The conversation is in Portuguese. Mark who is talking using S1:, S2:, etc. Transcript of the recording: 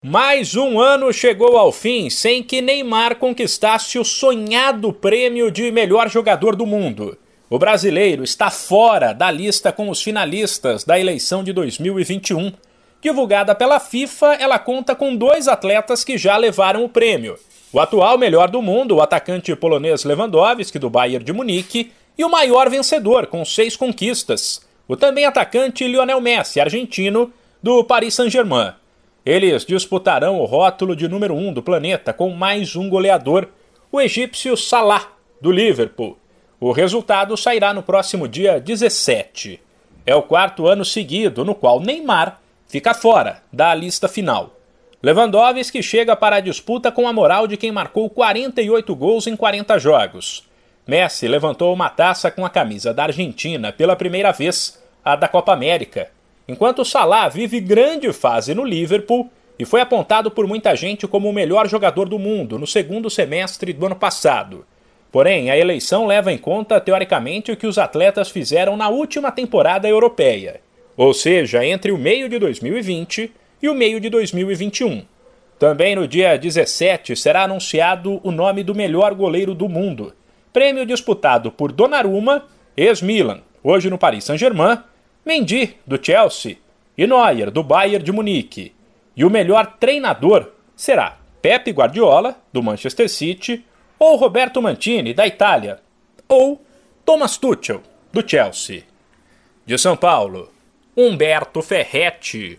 S1: Mais um ano chegou ao fim sem que Neymar conquistasse o sonhado prêmio de melhor jogador do mundo. O brasileiro está fora da lista com os finalistas da eleição de 2021. Divulgada pela FIFA, ela conta com dois atletas que já levaram o prêmio. O atual melhor do mundo, o atacante polonês Lewandowski, do Bayern de Munique, e o maior vencedor, com seis conquistas, o também atacante Lionel Messi, argentino, do Paris Saint-Germain. Eles disputarão o rótulo de número 1 um do planeta com mais um goleador, o egípcio Salah, do Liverpool. O resultado sairá no próximo dia 17. É o quarto ano seguido no qual Neymar fica fora da lista final. Lewandowski chega para a disputa com a moral de quem marcou 48 gols em 40 jogos. Messi levantou uma taça com a camisa da Argentina pela primeira vez, a da Copa América, enquanto Salah vive grande fase no Liverpool e foi apontado por muita gente como o melhor jogador do mundo no segundo semestre do ano passado. Porém, a eleição leva em conta, teoricamente, o que os atletas fizeram na última temporada europeia, ou seja, entre o meio de 2020 e o meio de 2021. Também no dia 17 será anunciado o nome do melhor goleiro do mundo, prêmio disputado por Donnarumma, ex-Milan, hoje no Paris Saint-Germain, Mendy, do Chelsea, e Neuer, do Bayern de Munique. E o melhor treinador será Pepe Guardiola, do Manchester City, ou Roberto Mantini, da Itália, ou Thomas Tuchel, do Chelsea. De São Paulo, Humberto Ferretti.